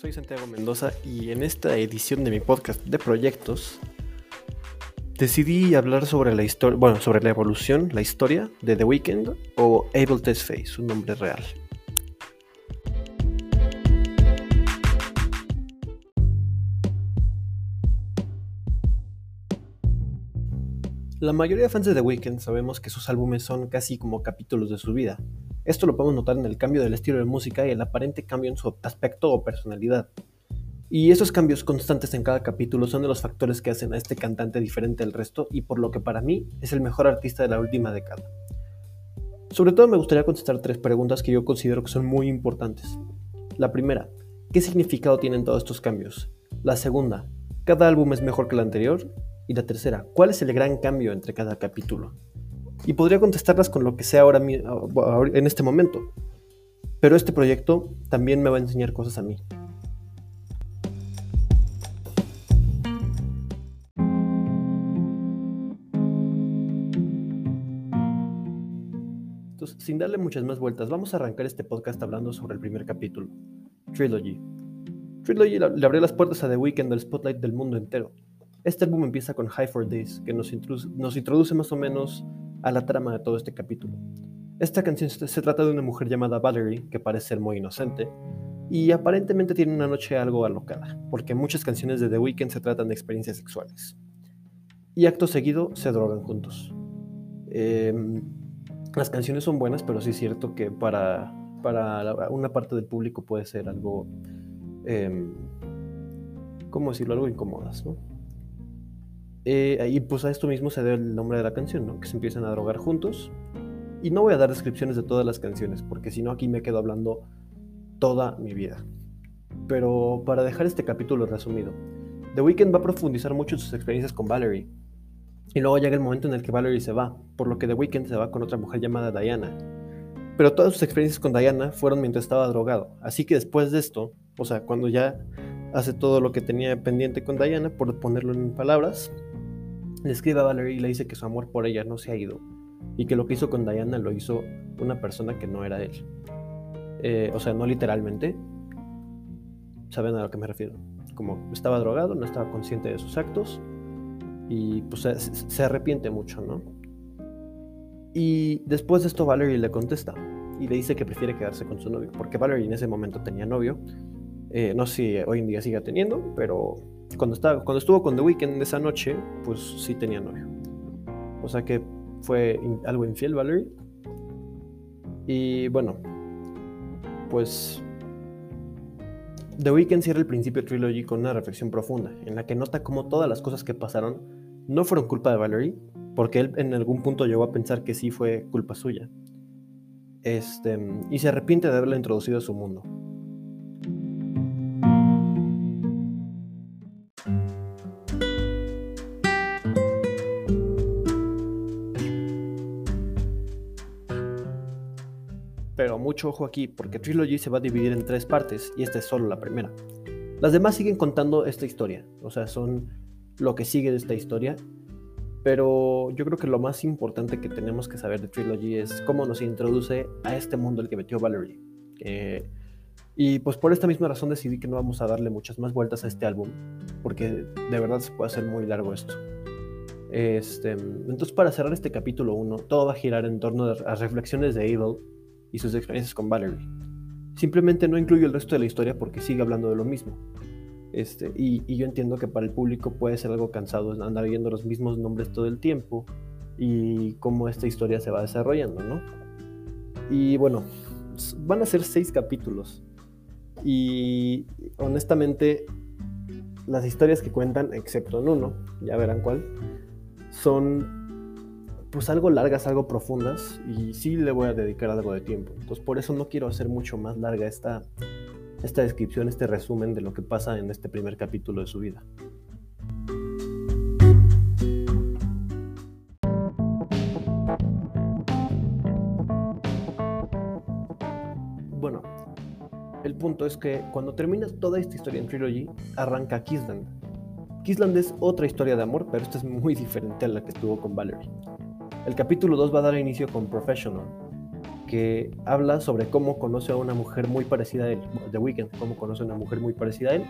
soy Santiago Mendoza y en esta edición de mi podcast de proyectos decidí hablar sobre la historia, bueno, sobre la evolución, la historia de The Weeknd o Abel Tesfaye, su nombre real. La mayoría de fans de The Weeknd sabemos que sus álbumes son casi como capítulos de su vida. Esto lo podemos notar en el cambio del estilo de música y el aparente cambio en su aspecto o personalidad. Y esos cambios constantes en cada capítulo son de los factores que hacen a este cantante diferente al resto y por lo que para mí es el mejor artista de la última década. Sobre todo me gustaría contestar tres preguntas que yo considero que son muy importantes. La primera, ¿qué significado tienen todos estos cambios? La segunda, ¿cada álbum es mejor que el anterior? Y la tercera, ¿cuál es el gran cambio entre cada capítulo? Y podría contestarlas con lo que sea ahora en este momento. Pero este proyecto también me va a enseñar cosas a mí. Entonces, sin darle muchas más vueltas, vamos a arrancar este podcast hablando sobre el primer capítulo, Trilogy. Trilogy le abrió las puertas a The Weeknd del spotlight del mundo entero. Este álbum empieza con High for Days, que nos introduce, más o menos a la trama de todo este capítulo. Esta canción se, trata de una mujer llamada Valerie, que parece ser muy inocente, y aparentemente tiene una noche algo alocada, porque muchas canciones de The Weeknd se tratan de experiencias sexuales. Y acto seguido se drogan juntos. Em, las canciones son buenas, pero sí es cierto que para, para una parte del público puede ser algo, eh, ¿cómo decirlo? Algo incómodas, ¿no? Eh, y pues a esto mismo se debe el nombre de la canción, ¿no? Que se empiezan a drogar juntos. Y no voy a dar descripciones de todas las canciones, porque si no aquí me quedo hablando toda mi vida. Pero para dejar este capítulo resumido, The Weeknd va a profundizar mucho en sus experiencias con Valerie. Y luego llega el momento en el que Valerie se va, por lo que The Weeknd se va con otra mujer llamada Diana. Pero todas sus experiencias con Diana fueron mientras estaba drogado. Así que después de esto, o sea, cuando ya hace todo lo que tenía pendiente con Diana, por ponerlo en palabras, le escribe a Valerie y le dice que su amor por ella no se ha ido y que lo que hizo con Diana lo hizo una persona que no era él. Eh, o sea, no literalmente. ¿Saben a lo que me refiero? Como estaba drogado, no estaba consciente de sus actos y pues se, arrepiente mucho, ¿no? Y después de esto Valerie le contesta y le dice que prefiere quedarse con su novio, porque Valerie en ese momento tenía novio. Eh, no sé si hoy en día siga teniendo, pero cuando, estaba, cuando estuvo con The Weeknd esa noche, pues sí tenía novio. O sea que fue algo infiel Valerie. Y bueno, pues The Weeknd cierra el principio Trilogy con una reflexión profunda, en la que nota cómo todas las cosas que pasaron no fueron culpa de Valerie, porque él en algún punto llegó a pensar que sí fue culpa suya. Este, y se arrepiente de haberla introducido a su mundo. Pero mucho ojo aquí, porque Trilogy se va a dividir en tres partes y esta es solo la primera. Las demás siguen contando esta historia, o sea, son lo que sigue de esta historia. Pero yo creo que lo más importante que tenemos que saber de Trilogy es cómo nos introduce a este mundo el que metió Valerie. y pues por esta misma razón decidí que no vamos a darle muchas más vueltas a este álbum, porque de verdad se puede hacer muy largo esto. Este, entonces para cerrar este capítulo 1, todo va a girar en torno a reflexiones de Evil y sus experiencias con Valerie. Simplemente no incluyo el resto de la historia porque sigue hablando de lo mismo. Este, y, yo entiendo que para el público puede ser algo cansado andar viendo los mismos nombres todo el tiempo y cómo esta historia se va desarrollando, ¿no? Y bueno, van a ser seis capítulos. Y honestamente, las historias que cuentan, excepto en uno, ya verán cuál, son pues algo largas, algo profundas y sí le voy a dedicar algo de tiempo. Entonces por eso no quiero hacer mucho más larga esta, esta descripción, este resumen de lo que pasa en este primer capítulo de su vida. Bueno, el punto es que cuando terminas toda esta historia en Trilogy, arranca Kissland. Kissland es otra historia de amor, pero esta es muy diferente a la que tuvo con Valerie. El capítulo 2 va a dar inicio con Professional, que habla sobre cómo conoce a una mujer muy parecida a él, The Weeknd, cómo conoce a una mujer muy parecida a él,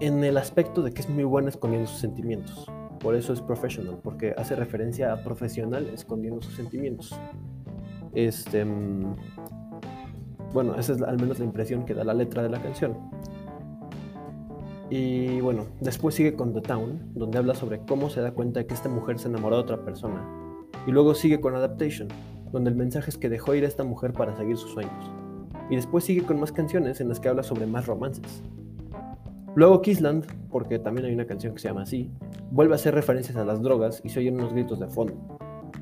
en el aspecto de que es muy buena escondiendo sus sentimientos. Por eso es professional, porque hace referencia a profesional escondiendo sus sentimientos. Este, mm, bueno, esa es al menos la impresión que da la letra de la canción. Y bueno, después sigue con The Town, donde habla sobre cómo se da cuenta de que esta mujer se enamoró de otra persona. Y luego sigue con Adaptation, donde el mensaje es que dejó ir a esta mujer para seguir sus sueños. Y después sigue con más canciones en las que habla sobre más romances. Luego Kissland, porque también hay una canción que se llama así, vuelve a hacer referencias a las drogas y se oyen unos gritos de fondo.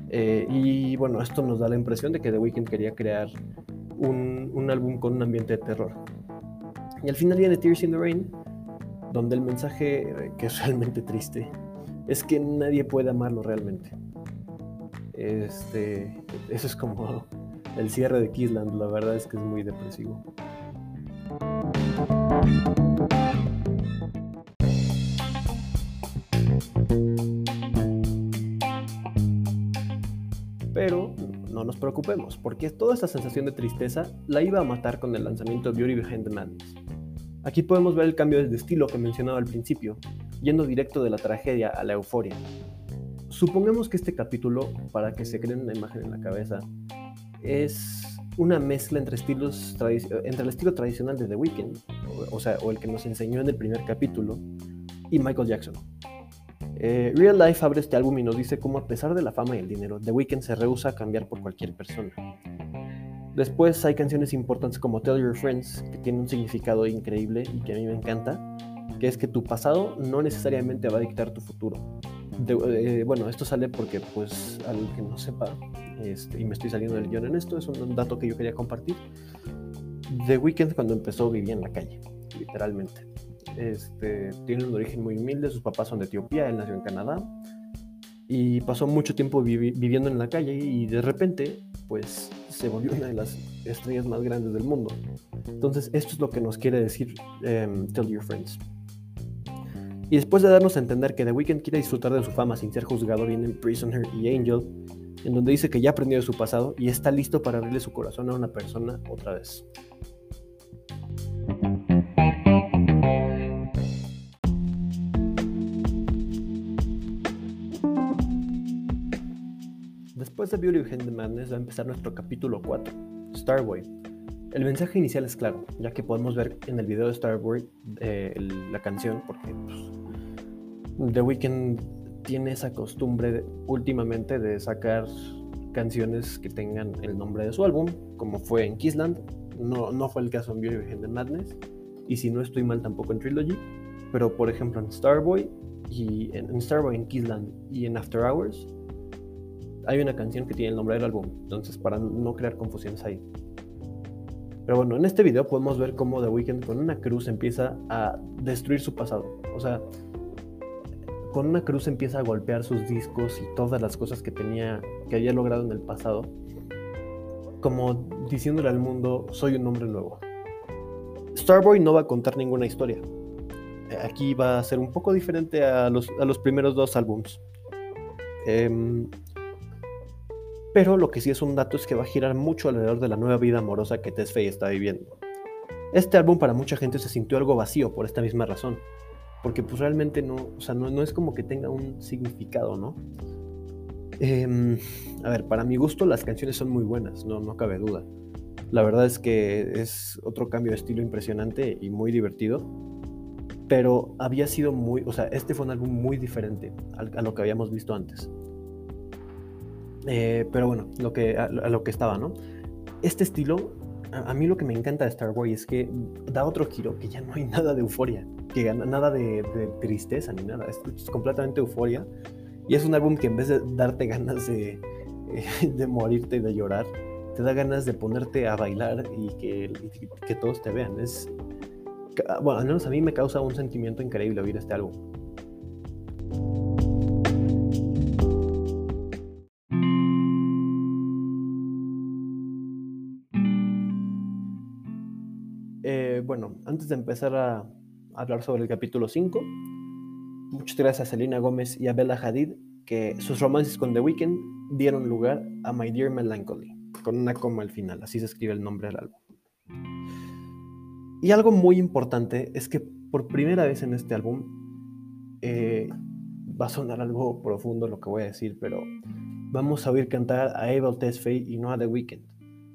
Eh, y bueno, esto nos da la impresión de que The Weeknd quería crear un, un álbum con un ambiente de terror. Y al final viene Tears in the Rain, donde el mensaje, eh, que es realmente triste, es que nadie puede amarlo realmente. Este, eso es como el cierre de Kissland, la verdad es que es muy depresivo. Pero no nos preocupemos, porque toda esta sensación de tristeza la iba a matar con el lanzamiento de Beauty Behind the Madness. Aquí podemos ver el cambio de estilo que mencionaba al principio, yendo directo de la tragedia a la euforia. Supongamos que este capítulo, para que se creen una imagen en la cabeza, es una mezcla entre, estilos entre el estilo tradicional de The Weeknd, o, sea, o el que nos enseñó en el primer capítulo, y Michael Jackson. Eh, Real Life abre este álbum y nos dice cómo a pesar de la fama y el dinero, The Weeknd se rehúsa a cambiar por cualquier persona. Después hay canciones importantes como Tell Your Friends, que tiene un significado increíble y que a mí me encanta, que es que tu pasado no necesariamente va a dictar tu futuro. Eh, bueno, esto sale porque, pues, al que no sepa, este, y me estoy saliendo del guion en esto, es un dato que yo quería compartir. The Weeknd cuando empezó vivía en la calle, literalmente. Este, tiene un origen muy humilde, sus papás son de Etiopía, él nació en Canadá y pasó mucho tiempo viviendo en la calle y de repente, pues se volvió una de las estrellas más grandes del mundo. Entonces, esto es lo que nos quiere decir em, Tell Your Friends. Y después de darnos a entender que The Weeknd quiere disfrutar de su fama sin ser juzgado, vienen Prisoner y Angel, en donde dice que ya aprendió de su pasado y está listo para abrirle su corazón a una persona otra vez. Después de Beauty Behind the Madness va a empezar nuestro capítulo 4, Starboy. El mensaje inicial es claro, ya que podemos ver en el video de Starboy eh, la canción, porque pues, The Weeknd tiene esa costumbre últimamente de sacar canciones que tengan el nombre de su álbum, como fue en Kissland, no, no fue el caso en Beauty Madness, y si no estoy mal tampoco en Trilogy, pero por ejemplo en Starboy, y en, en Starboy, en Kissland y en After Hours, hay una canción que tiene el nombre del álbum, entonces para no crear confusiones ahí. Pero bueno, en este video podemos ver cómo The Weeknd con una cruz empieza a destruir su pasado. O sea, con una cruz empieza a golpear sus discos y todas las cosas que tenía, que había logrado en el pasado, como diciéndole al mundo, soy un hombre nuevo. Starboy no va a contar ninguna historia. Aquí va a ser un poco diferente a los, a primeros dos álbums. Eh, pero lo que sí es un dato es que va a girar mucho alrededor de la nueva vida amorosa que Tesfaye está viviendo. Este álbum para mucha gente se sintió algo vacío por esta misma razón, porque pues realmente no, o sea, no, es como que tenga un significado, ¿no? Em, a ver, para mi gusto las canciones son muy buenas, no, no cabe duda. La verdad es que es otro cambio de estilo impresionante y muy divertido, pero había sido muy, o sea, este fue un álbum muy diferente a lo que habíamos visto antes. Eh, pero bueno, lo que, a, lo que estaba, ¿no? Este estilo, a, mí lo que me encanta de Star Wars es que da otro giro, que ya no hay nada de euforia, que nada de, tristeza ni nada, es, completamente euforia. Y es un álbum que en vez de darte ganas de, de morirte y de llorar, te da ganas de ponerte a bailar y que, que todos te vean. Es, bueno, al menos a mí me causa un sentimiento increíble oír este álbum. bueno, antes de empezar a hablar sobre el capítulo 5, muchas gracias a Selena Gómez y a Bella Hadid, que sus romances con The Weeknd dieron lugar a My Dear Melancholy. con una coma al final, así se escribe el nombre del álbum. Y algo muy importante es que por primera vez en este álbum, eh, va a sonar algo profundo lo que voy a decir, pero vamos a oír cantar a Abel Tesfaye y no a The Weeknd.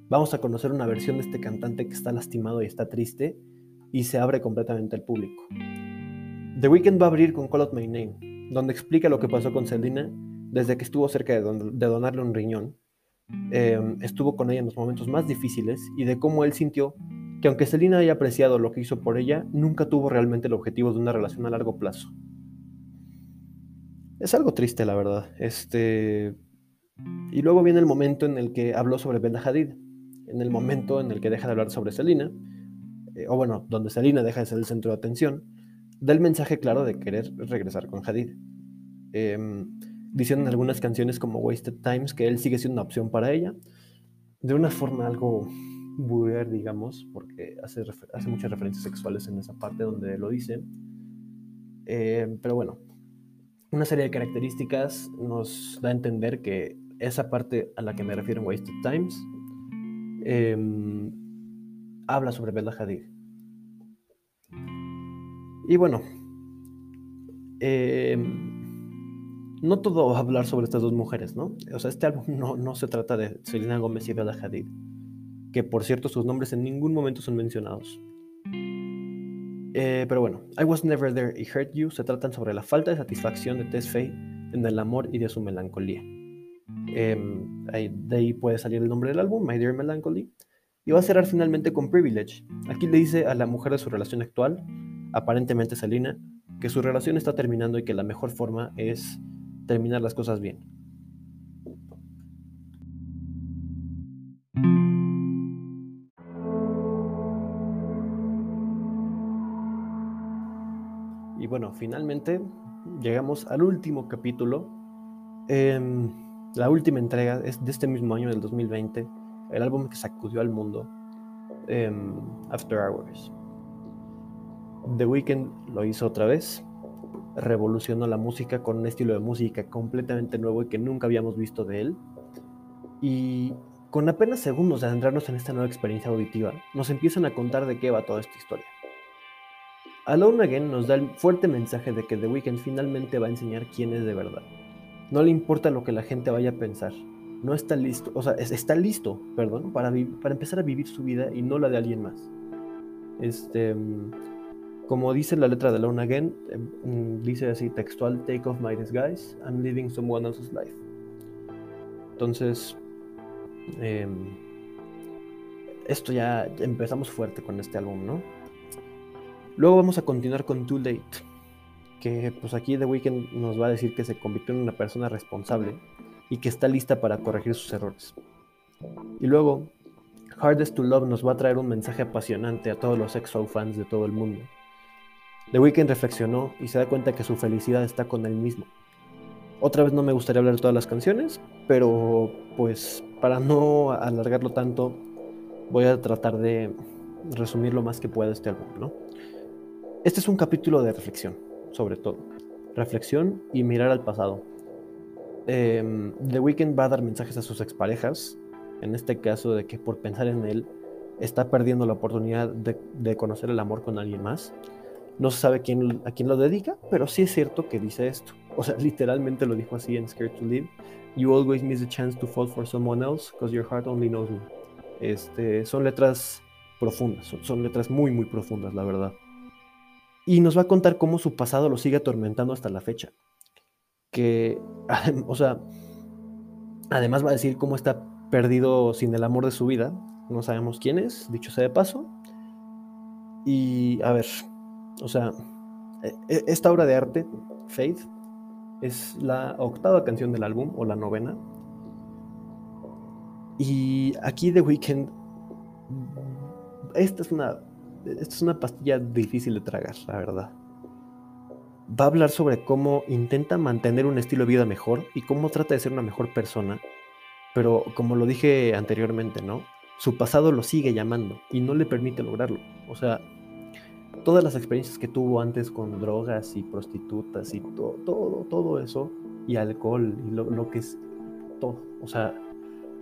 Vamos a conocer una versión de este cantante que está lastimado y está triste y se abre completamente al público. The Weeknd va a abrir con Call Out My Name, donde explica lo que pasó con Selena desde que estuvo cerca de, donarle un riñón. Em, estuvo con ella en los momentos más difíciles y de cómo él sintió que aunque Selena haya apreciado lo que hizo por ella, nunca tuvo realmente el objetivo de una relación a largo plazo. Es algo triste, la verdad. Este... Y luego viene el momento en el que habló sobre Bella Hadid, en el momento en el que deja de hablar sobre Selena, eh, o bueno, donde Selena deja de ser el centro de atención, da el mensaje claro de querer regresar con Hadid. Em, diciendo en algunas canciones como Wasted Times que él sigue siendo una opción para ella, de una forma algo vulgar, digamos, porque hace, hace muchas referencias sexuales en esa parte donde lo dice. Em, pero bueno, una serie de características nos da a entender que esa parte a la que me refiero en Wasted Times em, habla sobre Bella Hadid. Y bueno, em, no todo va a hablar sobre estas dos mujeres, ¿no? O sea, este álbum no, no se trata de Selena Gómez y Bella Hadid, que por cierto sus nombres en ningún momento son mencionados. Eh, pero bueno, I Was Never There y Hurt You se tratan sobre la falta de satisfacción de Tess Faye en el amor y de su melancolía. Em, de ahí puede salir el nombre del álbum, My Dear Melancholy, y va a cerrar finalmente con Privilege. Aquí le dice a la mujer de su relación actual, aparentemente Selina, que su relación está terminando y que la mejor forma es terminar las cosas bien. Y bueno, finalmente llegamos al último capítulo, em, la última entrega es de este mismo año, del 2020, el álbum que sacudió al mundo, em, After Hours. The Weeknd lo hizo otra vez, revolucionó la música con un estilo de música completamente nuevo y que nunca habíamos visto de él. Y con apenas segundos de adentrarnos en esta nueva experiencia auditiva, nos empiezan a contar de qué va toda esta historia. Alone Again nos da el fuerte mensaje de que The Weeknd finalmente va a enseñar quién es de verdad. No le importa lo que la gente vaya a pensar. No está listo, o sea, está listo, perdón, para, para empezar a vivir su vida y no la de alguien más. Este, como dice la letra de Alone Again, em, dice así textual, take off my disguise, I'm living someone else's life. Entonces, em, esto ya empezamos fuerte con este álbum, ¿no? Luego vamos a continuar con Too Late, que pues aquí The Weeknd nos va a decir que se convirtió en una persona responsable y que está lista para corregir sus errores. Y luego, Hardest to Love nos va a traer un mensaje apasionante a todos los EXO fans de todo el mundo. The Weeknd reflexionó y se da cuenta que su felicidad está con él mismo. Otra vez no me gustaría hablar de todas las canciones, pero pues para no alargarlo tanto, voy a tratar de resumir lo más que pueda este álbum, ¿no? Este es un capítulo de reflexión, sobre todo. Reflexión y mirar al pasado. Em, The Weeknd va a dar mensajes a sus exparejas, en este caso de que por pensar en él está perdiendo la oportunidad de, conocer el amor con alguien más. No se sabe a quién lo dedica, pero sí es cierto que dice esto. O sea, literalmente lo dijo así en Scared to Live. You always miss the chance to fall for someone else because your heart only knows me. Este, son letras profundas, son letras muy, muy profundas, la verdad y nos va a contar cómo su pasado lo sigue atormentando hasta la fecha. Que, o sea, además va a decir cómo está perdido sin el amor de su vida. No sabemos quién es, dicho sea de paso. Y a ver, o sea, e, e, esta obra de arte, Faith, es la octava canción del álbum, o la novena. Y aquí The Weeknd, esta es una esta es una pastilla difícil de tragar, la verdad. Va a hablar sobre cómo intenta mantener un estilo de vida mejor y cómo trata de ser una mejor persona, pero como lo dije anteriormente, ¿no? Su pasado lo sigue llamando y no le permite lograrlo. O sea, todas las experiencias que tuvo antes con drogas y prostitutas y todo, todo, todo eso, y alcohol y lo, lo que es todo. O sea,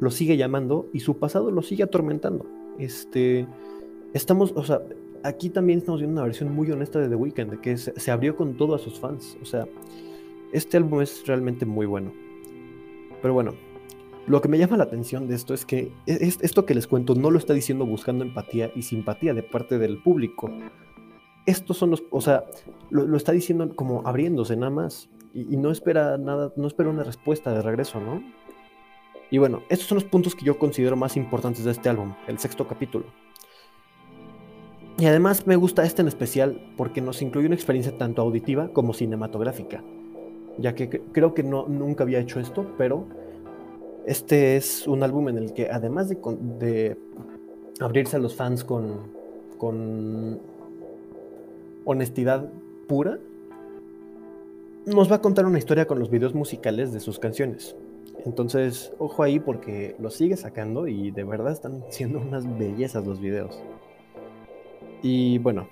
lo sigue llamando y su pasado lo sigue atormentando. Este, estamos, o sea, aquí también estamos viendo una versión muy honesta de The Weeknd, que se, abrió con todo a sus fans. O sea, este álbum es realmente muy bueno. Pero bueno, lo que me llama la atención de esto es que esto que les cuento no lo está diciendo buscando empatía y simpatía de parte del público. Estos son los, o sea, lo, está diciendo como abriéndose nada más y, y, no espera nada, no espera una respuesta de regreso, ¿no? Y bueno, estos son los puntos que yo considero más importantes de este álbum, el sexto capítulo. Y además me gusta este en especial porque nos incluye una experiencia tanto auditiva como cinematográfica, ya que creo que no, nunca había hecho esto, pero este es un álbum en el que además de, de abrirse a los fans con, con honestidad pura, nos va a contar una historia con los videos musicales de sus canciones. Entonces, ojo ahí porque lo sigue sacando y de verdad están siendo unas bellezas los videos. Y bueno,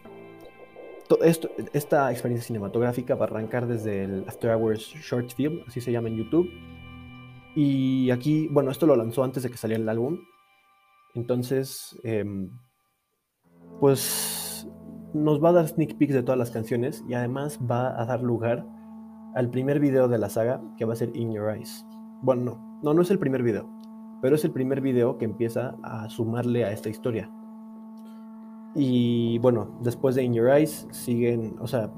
esto, esta experiencia cinematográfica va a arrancar desde el After Hours Short Film, así se llama en YouTube. Y aquí, bueno, esto lo lanzó antes de que saliera el álbum. Entonces, em, pues nos va a dar sneak peeks de todas las canciones y además va a dar lugar al primer video de la saga que va a ser In Your Eyes. Bueno, no, no, no es el primer video, pero es el primer video que empieza a sumarle a esta historia. Y bueno, después de In Your Eyes siguen, o sea,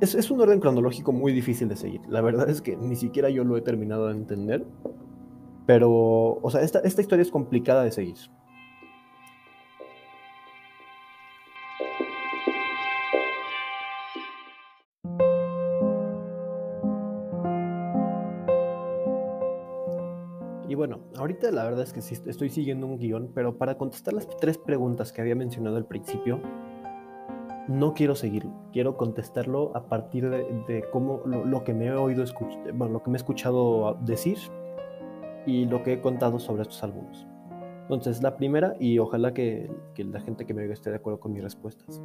es, un orden cronológico muy difícil de seguir. La verdad es que ni siquiera yo lo he terminado de entender. Pero, o sea, esta, esta historia es complicada de seguir. Bueno, ahorita la verdad es que sí estoy siguiendo un guion, pero para contestar las tres preguntas que había mencionado al principio, no quiero seguirlo. Quiero contestarlo a partir de, cómo lo, que me he oído escuchar, bueno, lo que me he escuchado decir y lo que he contado sobre estos álbumes. Entonces, la primera, y ojalá que, que la gente que me oiga esté de acuerdo con mis respuestas.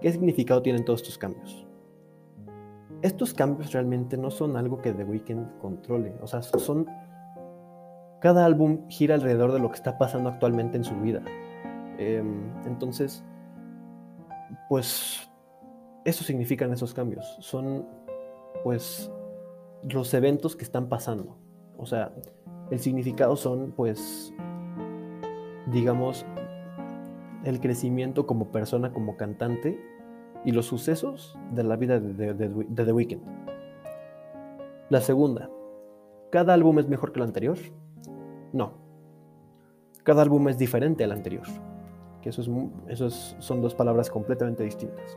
¿Qué significado tienen todos estos cambios? Estos cambios realmente no son algo que The Weeknd controle, o sea, son cada álbum gira alrededor de lo que está pasando actualmente en su vida. Em, entonces, pues eso significan esos cambios. Son, pues, los eventos que están pasando. O sea, el significado son, pues, digamos, el crecimiento como persona, como cantante y los sucesos de la vida de, de The Weeknd. La segunda, cada álbum es mejor que el anterior. No. Cada álbum es diferente al anterior. Que eso, es, son dos palabras completamente distintas.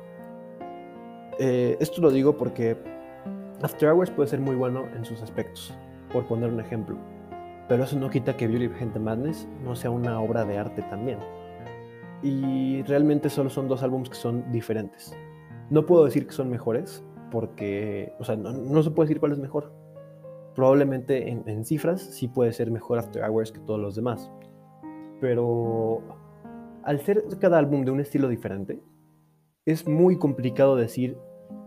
Eh, esto lo digo porque After Hours puede ser muy bueno en sus aspectos, por poner un ejemplo. Pero eso no quita que of the Madness no sea una obra de arte también. Y realmente solo son dos álbumes que son diferentes. No puedo decir que son mejores, porque, o sea, no se puede decir cuál es mejor, Probablemente en, cifras sí puede ser mejor After Hours que todos los demás. Pero al ser cada álbum de un estilo diferente, es muy complicado decir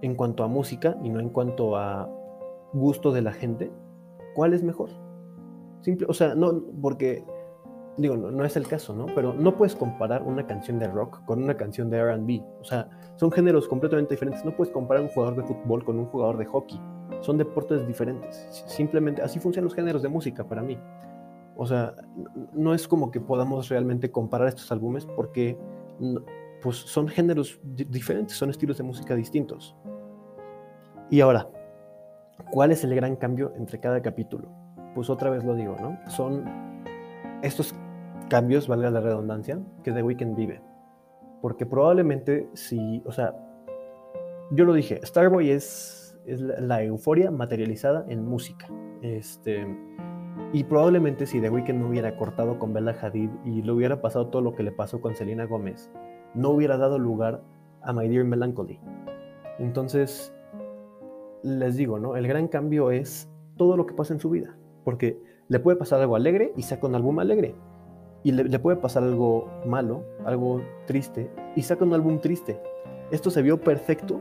en cuanto a música y no en cuanto a gusto de la gente, cuál es mejor. Simple, o sea, no, porque, digo, no, no, es el caso, ¿no? Pero no puedes comparar una canción de rock con una canción de RB. O sea, son géneros completamente diferentes. No puedes comparar un jugador de fútbol con un jugador de hockey son deportes diferentes. Simplemente así funcionan los géneros de música para mí. O sea, no es como que podamos realmente comparar estos álbumes porque pues son géneros diferentes, son estilos de música distintos. Y ahora, ¿cuál es el gran cambio entre cada capítulo? Pues otra vez lo digo, ¿no? Son estos cambios, valga la redundancia, que The Weeknd vive. Porque probablemente si, o sea, yo lo dije, Starboy es es la, euforia materializada en música. Este, y probablemente si The Weeknd no hubiera cortado con Bella Hadid y le hubiera pasado todo lo que le pasó con Selena Gómez, no hubiera dado lugar a My Dear Melancholy. Entonces, les digo, ¿no? El gran cambio es todo lo que pasa en su vida. Porque le puede pasar algo alegre y saca un álbum alegre. Y le, le puede pasar algo malo, algo triste, y saca un álbum triste. Esto se vio perfecto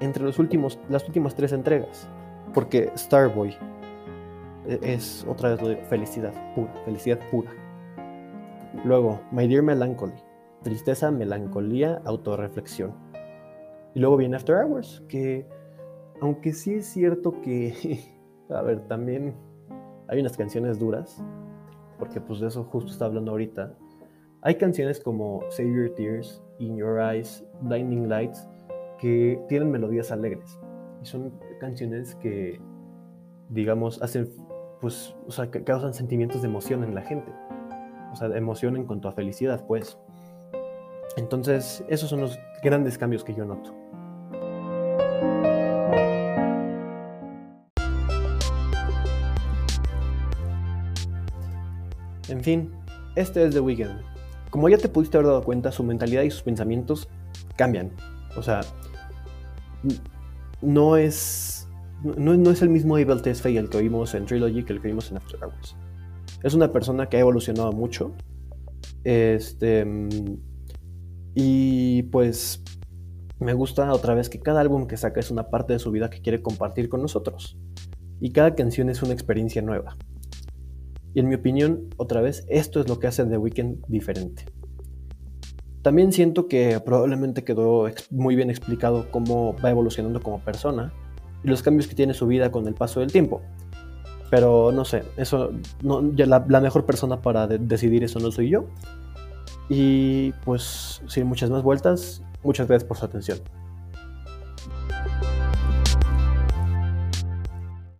entre los últimos, las últimas tres entregas. Porque Starboy, e, es otra vez felicidad pura, felicidad pura. Luego, My Dear Melancholy, tristeza, melancolía, autorreflexión. Y luego viene After Hours, que aunque sí es cierto que, a ver, también hay unas canciones duras, porque pues de eso justo está hablando ahorita. Hay canciones como Save Your Tears, In Your Eyes, Blinding Lights, que tienen melodías alegres. Y son canciones que, digamos, hacen, pues, o sea, causan sentimientos de emoción en la gente. O sea, emoción en cuanto a felicidad, pues. Entonces, esos son los grandes cambios que yo noto. En fin, este es The Weeknd. Como ya te pudiste haber dado cuenta, su mentalidad y sus pensamientos cambian. O sea, no es, no, es el mismo Abel Tesfaye el que oímos en Trilogy que el que vimos en After Hours. Es una persona que ha evolucionado mucho. Este. Y pues me gusta otra vez que cada álbum que saca es una parte de su vida que quiere compartir con nosotros. Y cada canción es una experiencia nueva. Y en mi opinión, otra vez, esto es lo que hace The Weeknd diferente. También siento que probablemente quedó muy bien explicado cómo va evolucionando como persona y los cambios que tiene su vida con el paso del tiempo. Pero no sé, eso no, ya la, mejor persona para decidir eso no soy yo. Y pues sin muchas más vueltas, muchas gracias por su atención.